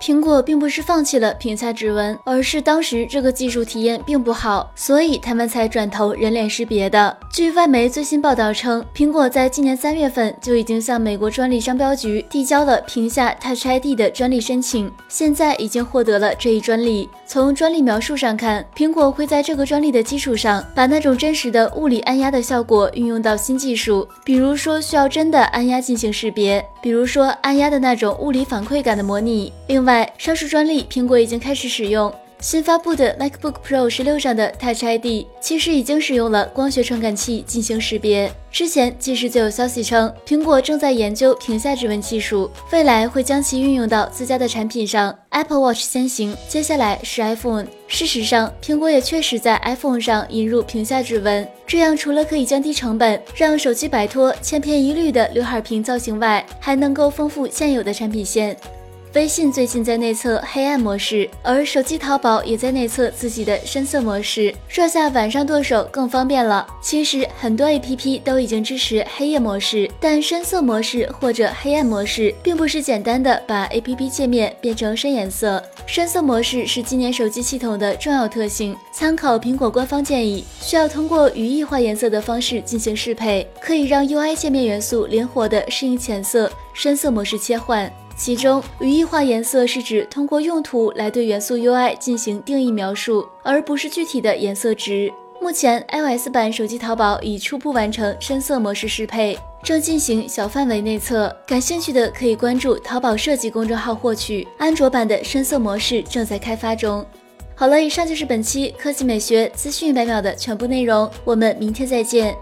苹果并不是放弃了屏下指纹，而是当时这个技术体验并不好，所以他们才转投人脸识别的。据外媒最新报道称，苹果在今年三月份就已经向美国专利商标局递交了屏下 Touch ID 的专利申请，现在已经获得了这一专利。从专利描述上看，苹果会在这个专利的基础上，把那种真实的物理按压的效果运用到新技术，比如说需要真的按压进行识别，比如说按压的那种物理反馈感的模拟。另外，上述专利苹果已经开始使用。新发布的 MacBook Pro 十六上的 Touch ID 其实已经使用了光学传感器进行识别。之前其实就有消息称，苹果正在研究屏下指纹技术，未来会将其运用到自家的产品上。Apple Watch 先行，接下来是 iPhone。事实上，苹果也确实在 iPhone 上引入屏下指纹，这样除了可以降低成本，让手机摆脱千篇一律的刘海屏造型外，还能够丰富现有的产品线。微信最近在内测黑暗模式，而手机淘宝也在内测自己的深色模式，说下晚上剁手更方便了。其实很多 APP 都已经支持黑夜模式，但深色模式或者黑暗模式并不是简单的把 APP 界面变成深颜色。深色模式是今年手机系统的重要特性。参考苹果官方建议，需要通过语义化颜色的方式进行适配，可以让 UI 界面元素灵活的适应浅色、深色模式切换。其中，语义化颜色是指通过用途来对元素 UI 进行定义描述，而不是具体的颜色值。目前，iOS 版手机淘宝已初步完成深色模式适配，正进行小范围内测。感兴趣的可以关注淘宝设计公众号获取。安卓版的深色模式正在开发中。好了，以上就是本期科技美学资讯百秒的全部内容，我们明天再见。